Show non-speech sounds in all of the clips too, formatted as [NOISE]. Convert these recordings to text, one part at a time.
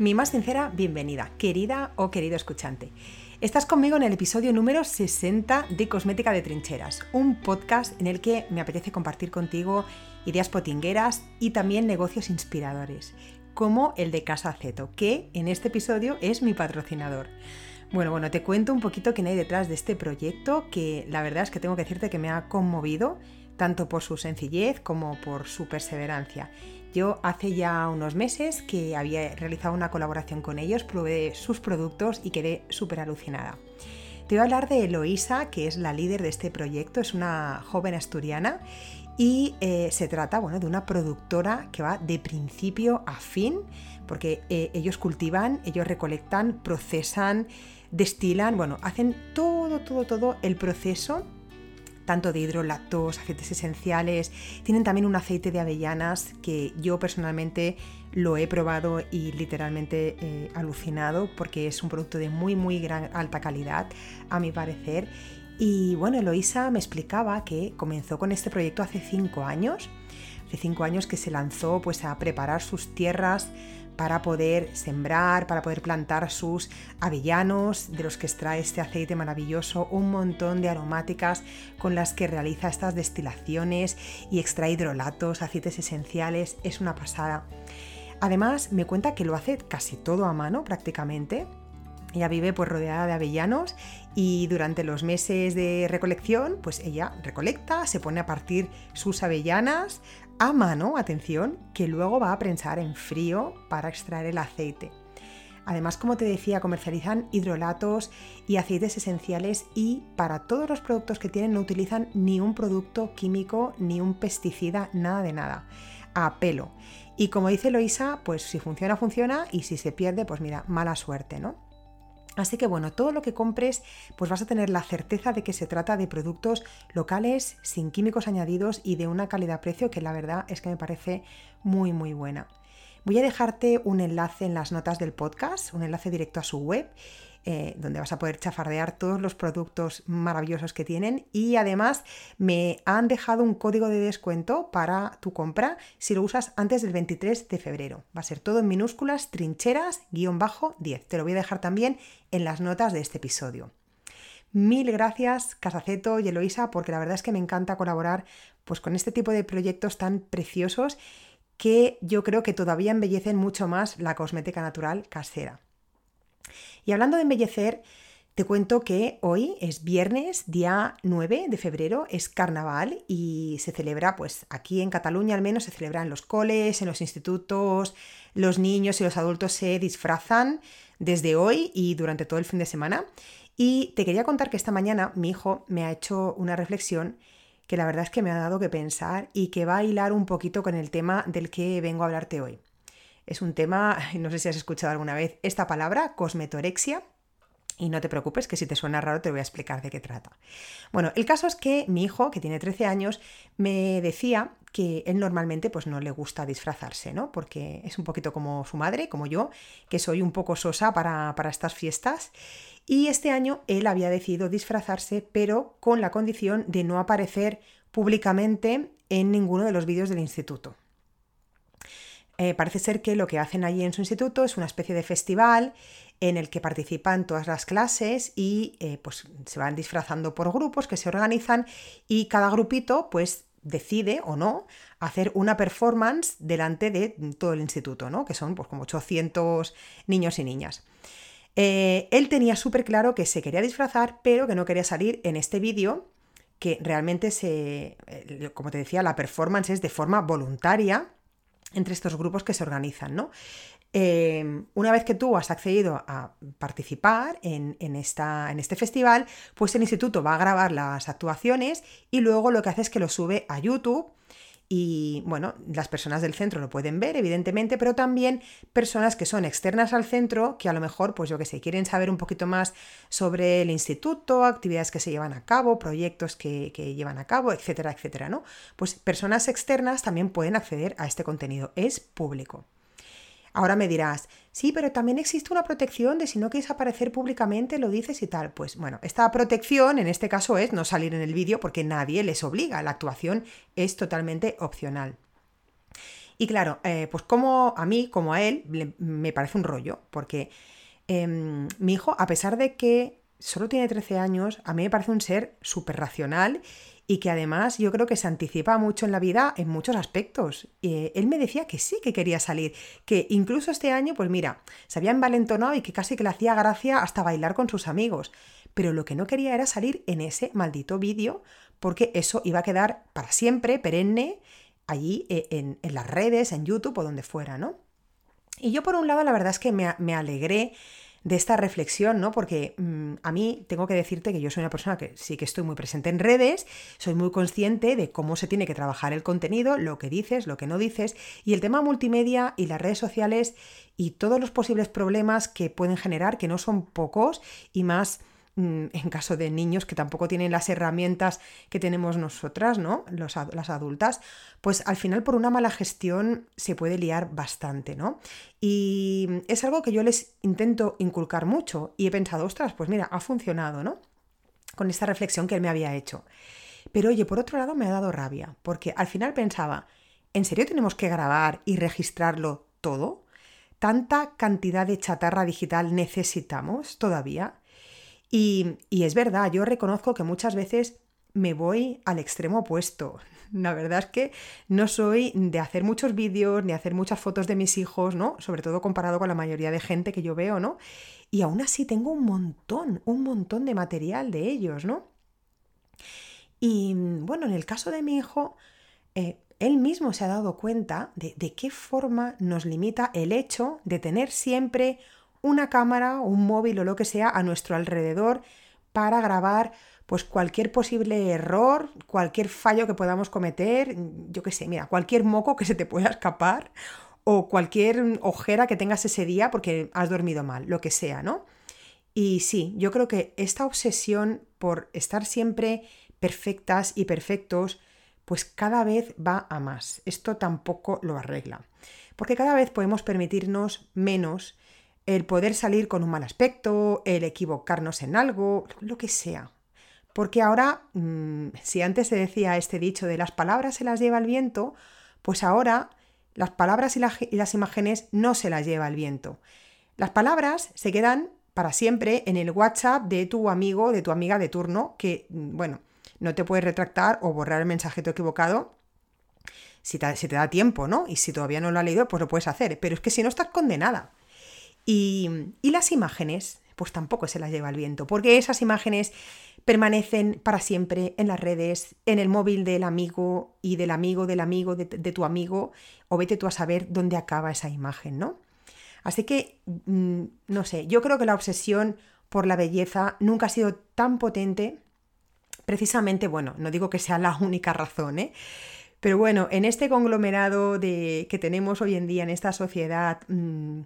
Mi más sincera bienvenida, querida o querido escuchante. Estás conmigo en el episodio número 60 de Cosmética de Trincheras, un podcast en el que me apetece compartir contigo ideas potingueras y también negocios inspiradores, como el de Casa Ceto, que en este episodio es mi patrocinador. Bueno, bueno, te cuento un poquito quién hay detrás de este proyecto, que la verdad es que tengo que decirte que me ha conmovido, tanto por su sencillez como por su perseverancia. Yo hace ya unos meses que había realizado una colaboración con ellos, probé sus productos y quedé súper alucinada. Te voy a hablar de Eloísa, que es la líder de este proyecto, es una joven asturiana y eh, se trata bueno, de una productora que va de principio a fin, porque eh, ellos cultivan, ellos recolectan, procesan, destilan, bueno, hacen todo, todo, todo el proceso tanto de hidrolactos, aceites esenciales. Tienen también un aceite de avellanas que yo personalmente lo he probado y literalmente eh, alucinado porque es un producto de muy, muy gran, alta calidad, a mi parecer. Y bueno, Eloisa me explicaba que comenzó con este proyecto hace cinco años. Hace cinco años que se lanzó pues a preparar sus tierras para poder sembrar, para poder plantar sus avellanos, de los que extrae este aceite maravilloso, un montón de aromáticas con las que realiza estas destilaciones y extrae hidrolatos, aceites esenciales, es una pasada. Además, me cuenta que lo hace casi todo a mano prácticamente. Ella vive pues rodeada de avellanos y durante los meses de recolección, pues ella recolecta, se pone a partir sus avellanas, a mano, atención, que luego va a prensar en frío para extraer el aceite. Además, como te decía, comercializan hidrolatos y aceites esenciales y para todos los productos que tienen no utilizan ni un producto químico ni un pesticida, nada de nada, a pelo. Y como dice Loisa, pues si funciona, funciona y si se pierde, pues mira, mala suerte, ¿no? Así que bueno, todo lo que compres, pues vas a tener la certeza de que se trata de productos locales, sin químicos añadidos y de una calidad-precio que la verdad es que me parece muy muy buena. Voy a dejarte un enlace en las notas del podcast, un enlace directo a su web eh, donde vas a poder chafardear todos los productos maravillosos que tienen y además me han dejado un código de descuento para tu compra si lo usas antes del 23 de febrero. Va a ser todo en minúsculas, trincheras-10. Te lo voy a dejar también en las notas de este episodio. Mil gracias, Casaceto y Eloisa, porque la verdad es que me encanta colaborar pues, con este tipo de proyectos tan preciosos que yo creo que todavía embellecen mucho más la cosmética natural casera. Y hablando de embellecer, te cuento que hoy es viernes, día 9 de febrero, es carnaval y se celebra, pues aquí en Cataluña al menos se celebra en los coles, en los institutos, los niños y los adultos se disfrazan desde hoy y durante todo el fin de semana. Y te quería contar que esta mañana mi hijo me ha hecho una reflexión que la verdad es que me ha dado que pensar y que va a hilar un poquito con el tema del que vengo a hablarte hoy. Es un tema, [LAUGHS] no sé si has escuchado alguna vez esta palabra, cosmetorexia. Y no te preocupes que si te suena raro te voy a explicar de qué trata. Bueno, el caso es que mi hijo, que tiene 13 años, me decía que él normalmente pues no le gusta disfrazarse, ¿no? Porque es un poquito como su madre, como yo, que soy un poco sosa para, para estas fiestas. Y este año él había decidido disfrazarse, pero con la condición de no aparecer públicamente en ninguno de los vídeos del instituto. Eh, parece ser que lo que hacen allí en su instituto es una especie de festival en el que participan todas las clases y eh, pues se van disfrazando por grupos que se organizan y cada grupito pues decide o no hacer una performance delante de todo el instituto, ¿no? que son pues como 800 niños y niñas. Eh, él tenía súper claro que se quería disfrazar, pero que no quería salir en este vídeo, que realmente se, como te decía, la performance es de forma voluntaria entre estos grupos que se organizan, ¿no? Eh, una vez que tú has accedido a participar en, esta, en, este festival, pues el instituto va a grabar las actuaciones y luego lo que hace es que lo sube a YouTube y bueno, las personas del centro lo pueden ver, evidentemente, pero también personas que son externas al centro, que a lo mejor, pues yo que sé, quieren saber un poquito más sobre el instituto, actividades que se llevan a cabo, proyectos que, que llevan a cabo, etcétera, etcétera, ¿no? Pues personas externas también pueden acceder a este contenido, es público. Ahora me dirás, sí, pero también existe una protección de si no quieres aparecer públicamente, lo dices y tal. Pues bueno, esta protección en este caso es no salir en el vídeo porque nadie les obliga, la actuación es totalmente opcional. Y claro, eh, pues como a mí, como a él, me parece un rollo, porque em, mi hijo, a pesar de que solo tiene 13 años, a mí me parece un ser súper racional y que además yo creo que se anticipa mucho en la vida en muchos aspectos. Eh, él me decía que sí que quería salir, que incluso este año, pues mira, se había envalentonado y que casi que le hacía gracia hasta bailar con sus amigos. Pero lo que no quería era salir en ese maldito vídeo, porque eso iba a quedar para siempre, perenne, allí eh, en, las redes, en YouTube o donde fuera, ¿no? Y yo por un lado la verdad es que me, me alegré de esta reflexión, ¿no? Porque mm, a mí tengo que decirte que yo soy una persona que sí que estoy muy presente en redes, soy muy consciente de cómo se tiene que trabajar el contenido, lo que dices, lo que no dices, y el tema multimedia y las redes sociales y todos los posibles problemas que pueden generar, que no son pocos, y más en caso de niños que tampoco tienen las herramientas que tenemos nosotras, ¿no? las adultas, pues al final por una mala gestión se puede liar bastante, ¿no? Y es algo que yo les intento inculcar mucho y he pensado, ostras, pues mira, ha funcionado, ¿no? Con esta reflexión que él me había hecho. Pero oye, por otro lado me ha dado rabia, porque al final pensaba, ¿en serio tenemos que grabar y registrarlo todo? ¿Tanta cantidad de chatarra digital necesitamos todavía? Y, es verdad, yo reconozco que muchas veces me voy al extremo opuesto. [LAUGHS] La verdad es que no soy de hacer muchos vídeos ni hacer muchas fotos de mis hijos, ¿no? Sobre todo comparado con la mayoría de gente que yo veo, ¿no? Y aún así tengo un montón, un montón de material de ellos, ¿no? Y bueno, en el caso de mi hijo, eh, él mismo se ha dado cuenta de, de qué forma nos limita el hecho de tener siempre una cámara, un móvil o lo que sea a nuestro alrededor para grabar pues cualquier posible error, cualquier fallo que podamos cometer, yo qué sé, mira, cualquier moco que se te pueda escapar o cualquier ojera que tengas ese día porque has dormido mal, lo que sea, ¿no? Y sí, yo creo que esta obsesión por estar siempre perfectas y perfectos, pues cada vez va a más. Esto tampoco lo arregla. Porque cada vez podemos permitirnos menos el poder salir con un mal aspecto, el equivocarnos en algo, lo que sea. Porque ahora, mm, si antes se decía este dicho de las palabras se las lleva el viento, pues ahora las palabras y, las imágenes no se las lleva el viento. Las palabras se quedan para siempre en el WhatsApp de tu amigo, de tu amiga de turno, que, mm, bueno, no te puedes retractar o borrar el mensajito equivocado si te, si te da tiempo, ¿no? Y si todavía no lo has leído, pues lo puedes hacer. Pero es que si no estás condenada. Y, las imágenes, pues tampoco se las lleva el viento, porque esas imágenes permanecen para siempre en las redes, en el móvil del amigo y del amigo del amigo de, tu amigo, o vete tú a saber dónde acaba esa imagen, ¿no? Así que, mm, no sé, yo creo que la obsesión por la belleza nunca ha sido tan potente, precisamente, bueno, no digo que sea la única razón, ¿eh? Pero bueno, en este conglomerado de, que tenemos hoy en día, en esta sociedad... Mm,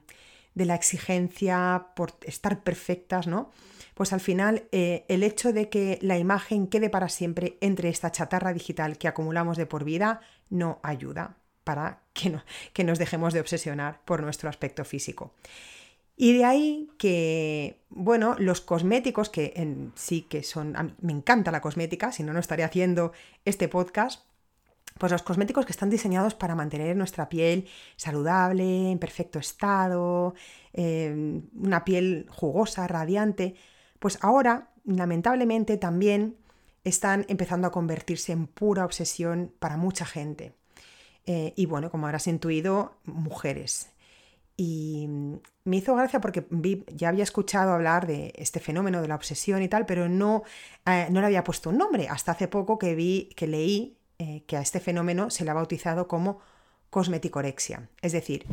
de la exigencia por estar perfectas, ¿no? Pues al final eh, el hecho de que la imagen quede para siempre entre esta chatarra digital que acumulamos de por vida no ayuda para que, no, que nos dejemos de obsesionar por nuestro aspecto físico. Y de ahí que, bueno, los cosméticos, que en sí que son, me encanta la cosmética, si no, no estaría haciendo este podcast, pues los cosméticos que están diseñados para mantener nuestra piel saludable, en perfecto estado, em, una piel jugosa, radiante, pues ahora, lamentablemente, también están empezando a convertirse en pura obsesión para mucha gente. Eh, y bueno, como habrás intuido, mujeres. Y me hizo gracia porque ya había escuchado hablar de este fenómeno de la obsesión y tal, pero no, eh, no le había puesto un nombre. Hasta hace poco que vi, que leí eh, que a este fenómeno se le ha bautizado como cosmeticorexia, es decir,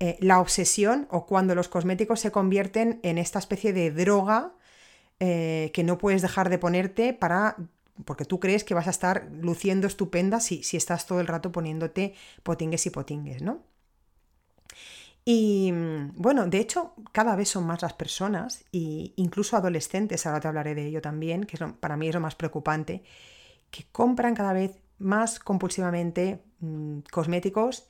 eh, la obsesión o cuando los cosméticos se convierten en esta especie de droga eh, que no puedes dejar de ponerte para porque tú crees que vas a estar luciendo estupenda si, si estás todo el rato poniéndote potingues y potingues, ¿no? Y bueno, de hecho, cada vez son más las personas, e incluso adolescentes, ahora te hablaré de ello también, que para mí es lo más preocupante, que compran cada vez más compulsivamente mm, cosméticos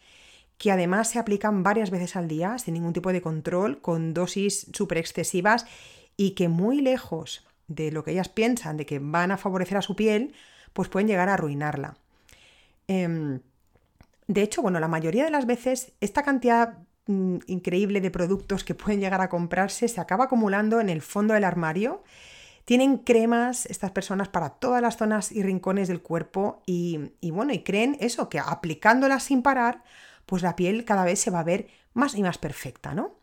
que además se aplican varias veces al día sin ningún tipo de control, con dosis súper excesivas y que muy lejos de lo que ellas piensan de que van a favorecer a su piel, pues pueden llegar a arruinarla. Em, De hecho, bueno, la mayoría de las veces esta cantidad mm, increíble de productos que pueden llegar a comprarse se acaba acumulando en el fondo del armario. Tienen cremas estas personas para todas las zonas y rincones del cuerpo y, bueno, y creen eso, que aplicándolas sin parar, pues la piel cada vez se va a ver más y más perfecta, ¿no?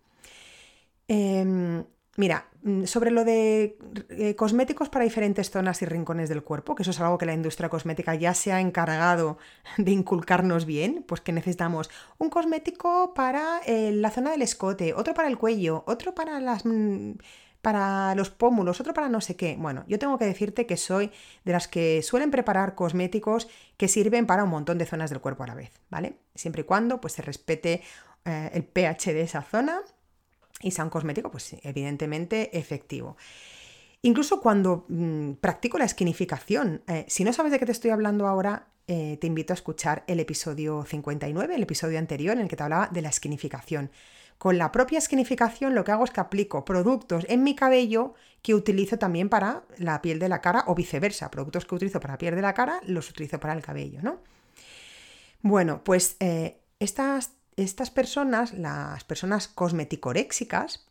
Em, mira, mm, sobre lo de eh, cosméticos para diferentes zonas y rincones del cuerpo, que eso es algo que la industria cosmética ya se ha encargado [LAUGHS] de inculcarnos bien, pues que necesitamos un cosmético para eh, la zona del escote, otro para el cuello, otro para las... Mm, para los pómulos, otro para no sé qué. Bueno, yo tengo que decirte que soy de las que suelen preparar cosméticos que sirven para un montón de zonas del cuerpo a la vez, ¿vale? Siempre y cuando pues, se respete eh, el pH de esa zona y sea un cosmético, pues evidentemente efectivo. Incluso cuando mm, practico la esquinificación, eh, si no sabes de qué te estoy hablando ahora, eh, te invito a escuchar el episodio 59, el episodio anterior en el que te hablaba de la esquinificación. Con la propia esquinificación lo que hago es que aplico productos en mi cabello que utilizo también para la piel de la cara o viceversa. Productos que utilizo para la piel de la cara los utilizo para el cabello, ¿no? Bueno, pues eh, estas estas personas, las personas cosmeticoréxicas,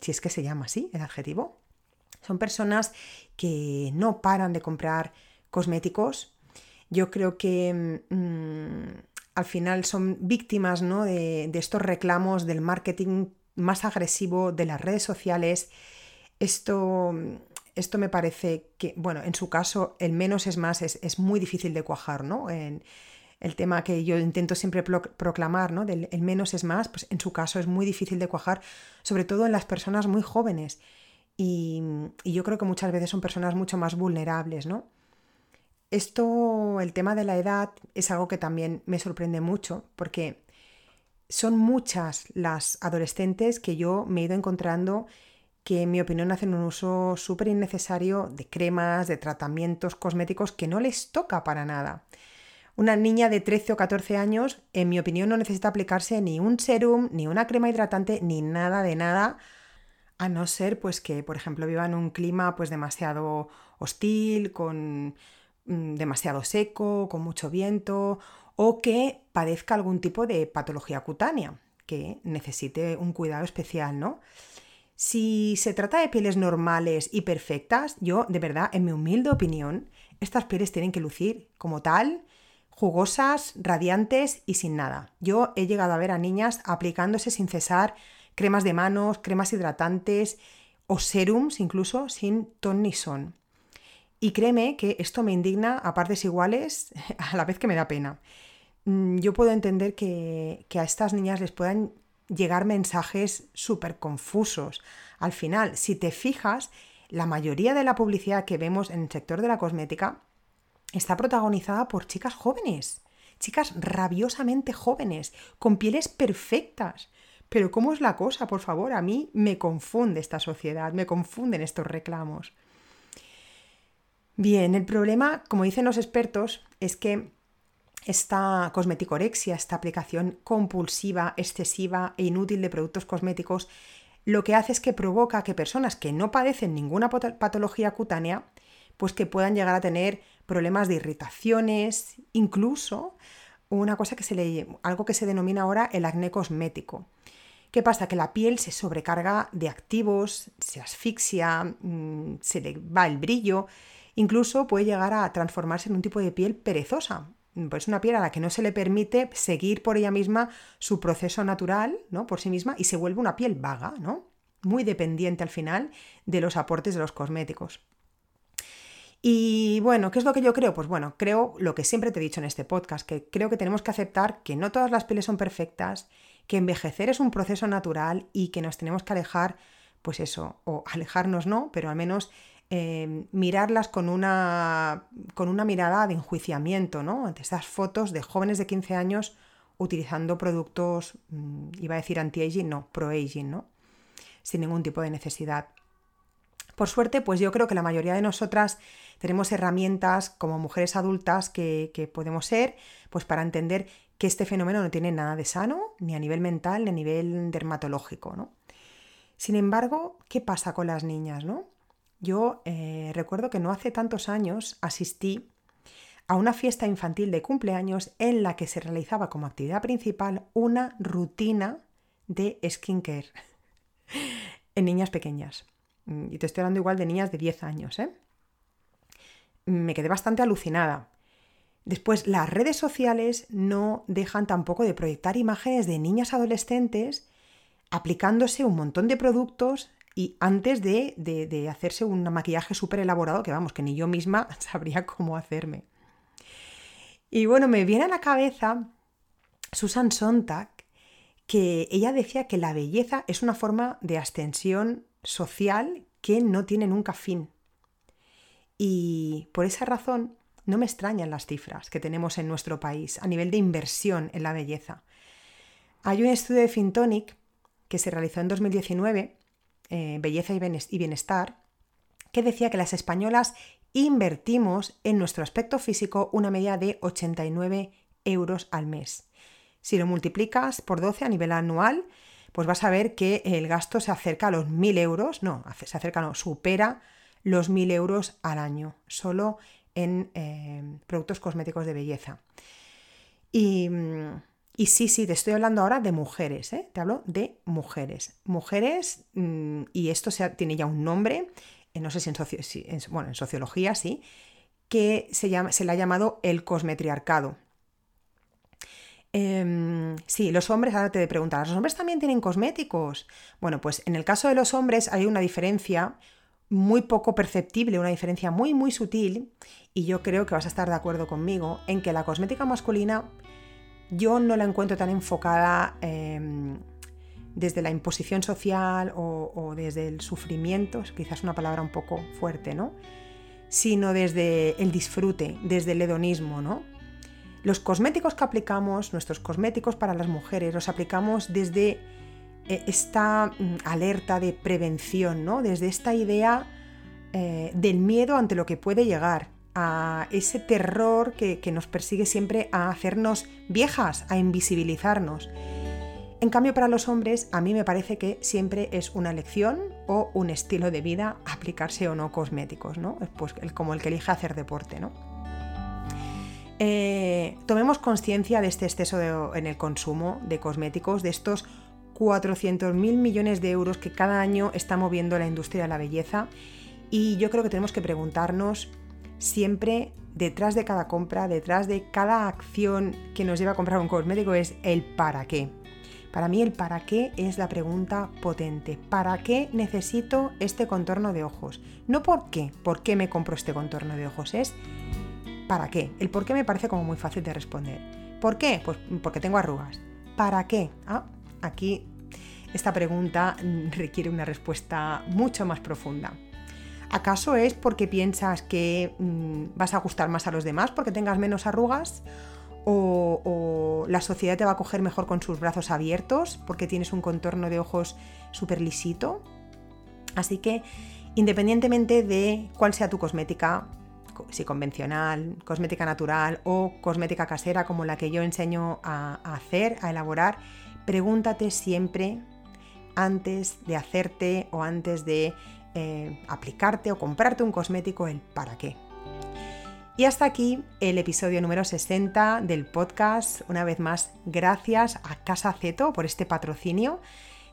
si es que se llama así el adjetivo, son personas que no paran de comprar cosméticos. Yo creo que mm, al final son víctimas ¿no? de, estos reclamos del marketing más agresivo de las redes sociales. Esto, esto me parece que, bueno, en su caso, el menos es más, es, es muy difícil de cuajar, ¿no? En, el tema que yo intento siempre proclamar, ¿no? Del el menos es más, pues en su caso es muy difícil de cuajar, sobre todo en las personas muy jóvenes. Y, yo creo que muchas veces son personas mucho más vulnerables, ¿no? Esto, el tema de la edad, es algo que también me sorprende mucho, porque son muchas las adolescentes que yo me he ido encontrando que en mi opinión hacen un uso súper innecesario de cremas, de tratamientos cosméticos que no les toca para nada. Una niña de 13 o 14 años, en mi opinión, no necesita aplicarse ni un serum, ni una crema hidratante, ni nada de nada, a no ser pues que, por ejemplo, viva en un clima pues demasiado hostil, con demasiado seco, con mucho viento, o que padezca algún tipo de patología cutánea, que necesite un cuidado especial, ¿no? Si se trata de pieles normales y perfectas, yo, de verdad, en mi humilde opinión, estas pieles tienen que lucir como tal jugosas, radiantes y sin nada. Yo he llegado a ver a niñas aplicándose sin cesar cremas de manos, cremas hidratantes o serums incluso sin ton ni son. Y créeme que esto me indigna a partes iguales [LAUGHS] a la vez que me da pena. Mm, yo puedo entender que, que a estas niñas les puedan llegar mensajes súper confusos. Al final, si te fijas, la mayoría de la publicidad que vemos en el sector de la cosmética está protagonizada por chicas jóvenes, chicas rabiosamente jóvenes, con pieles perfectas. Pero ¿cómo es la cosa? Por favor, a mí me confunde esta sociedad, me confunden estos reclamos. Bien, el problema, como dicen los expertos, es que esta cosmeticorexia, esta aplicación compulsiva, excesiva e inútil de productos cosméticos, lo que hace es que provoca que personas que no padecen ninguna patología cutánea, pues que puedan llegar a tener problemas de irritaciones, incluso una cosa que se le, algo que se denomina ahora el acné cosmético. ¿Qué pasa? Que la piel se sobrecarga de activos, se asfixia, mm, se le va el brillo, incluso puede llegar a transformarse en un tipo de piel perezosa. Pues una piel a la que no se le permite seguir por ella misma su proceso natural, ¿no? Por sí misma, y se vuelve una piel vaga, ¿no? Muy dependiente al final de los aportes de los cosméticos. Y bueno, ¿qué es lo que yo creo? Pues bueno, creo lo que siempre te he dicho en este podcast, que creo que tenemos que aceptar que no todas las pieles son perfectas, que envejecer es un proceso natural y que nos tenemos que alejar, pues eso, o alejarnos no, pero al menos eh, mirarlas con una, con una mirada de enjuiciamiento, ¿no? Ante estas fotos de jóvenes de 15 años utilizando productos, mm, iba a decir anti-aging, no, pro-aging, ¿no? Sin ningún tipo de necesidad. Por suerte, pues yo creo que la mayoría de nosotras tenemos herramientas como mujeres adultas que, podemos ser, pues para entender que este fenómeno no tiene nada de sano, ni a nivel mental, ni a nivel dermatológico, ¿no? Sin embargo, ¿qué pasa con las niñas, no? Yo eh, recuerdo que no hace tantos años asistí a una fiesta infantil de cumpleaños en la que se realizaba como actividad principal una rutina de skincare [LAUGHS] en niñas pequeñas. Y te estoy hablando igual de niñas de 10 años, ¿eh? Me quedé bastante alucinada. Después, las redes sociales no dejan tampoco de proyectar imágenes de niñas adolescentes aplicándose un montón de productos y antes de, de, hacerse un maquillaje súper elaborado que vamos, que ni yo misma [LAUGHS] sabría cómo hacerme. Y bueno, me viene a la cabeza Susan Sontag, que ella decía que la belleza es una forma de ascensión social que no tiene nunca fin. Y por esa razón no me extrañan las cifras que tenemos en nuestro país a nivel de inversión en la belleza. Hay un estudio de Fintonic que se realizó en 2019, eh, Belleza y Bienestar, que decía que las españolas invertimos en nuestro aspecto físico una media de 89 euros al mes. Si lo multiplicas por 12 a nivel anual, pues vas a ver que el gasto se acerca a los 1.000 euros, no, se acerca, no, supera los 1.000 euros al año, solo en eh, productos cosméticos de belleza. Y, sí, sí, te estoy hablando ahora de mujeres, ¿eh? te hablo de mujeres. Mujeres, mm, y esto tiene ya un nombre, eh, no sé si en, sociología sí, que se, llama, se le ha llamado el cosmetriarcado. Em, sí, los hombres, ahora te preguntar, ¿los hombres también tienen cosméticos? Bueno, pues en el caso de los hombres hay una diferencia muy poco perceptible, una diferencia muy muy sutil, y yo creo que vas a estar de acuerdo conmigo en que la cosmética masculina yo no la encuentro tan enfocada em, desde la imposición social o, desde el sufrimiento, quizás una palabra un poco fuerte, ¿no? Sino desde el disfrute, desde el hedonismo, ¿no? Los cosméticos que aplicamos, nuestros cosméticos para las mujeres, los aplicamos desde eh, esta mm, alerta de prevención, ¿no? Desde esta idea eh, del miedo ante lo que puede llegar, a ese terror que, nos persigue siempre a hacernos viejas, a invisibilizarnos. En cambio, para los hombres, a mí me parece que siempre es una elección o un estilo de vida aplicarse o no cosméticos, ¿no? Pues como el que elige hacer deporte, ¿no? Eh, tomemos conciencia de este exceso en el consumo de cosméticos, de estos 400.000 millones de euros que cada año está moviendo la industria de la belleza y yo creo que tenemos que preguntarnos siempre detrás de cada compra, detrás de cada acción que nos lleva a comprar un cosmético es el para qué. Para mí el para qué es la pregunta potente. ¿Para qué necesito este contorno de ojos? No por qué, por qué me compro este contorno de ojos, es para qué. El por qué me parece como muy fácil de responder. ¿Por qué? Pues porque tengo arrugas. ¿Para qué? Ah, aquí esta pregunta requiere una respuesta mucho más profunda. ¿Acaso es porque piensas que mm, vas a gustar más a los demás porque tengas menos arrugas? O, la sociedad te va a coger mejor con sus brazos abiertos porque tienes un contorno de ojos súper lisito? Así que, independientemente de cuál sea tu cosmética, si convencional, cosmética natural o cosmética casera como la que yo enseño a hacer, a elaborar, pregúntate siempre antes de hacerte o antes de eh, aplicarte o comprarte un cosmético el para qué. Y hasta aquí el episodio número 60 del podcast. Una vez más, gracias a Casa Ceto por este patrocinio.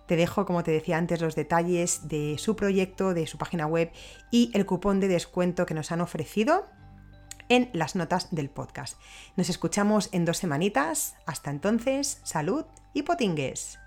Te dejo, como te decía antes, los detalles de su proyecto, de su página web y el cupón de descuento que nos han ofrecido en las notas del podcast. Nos escuchamos en dos semanitas. Hasta entonces, salud y potingues.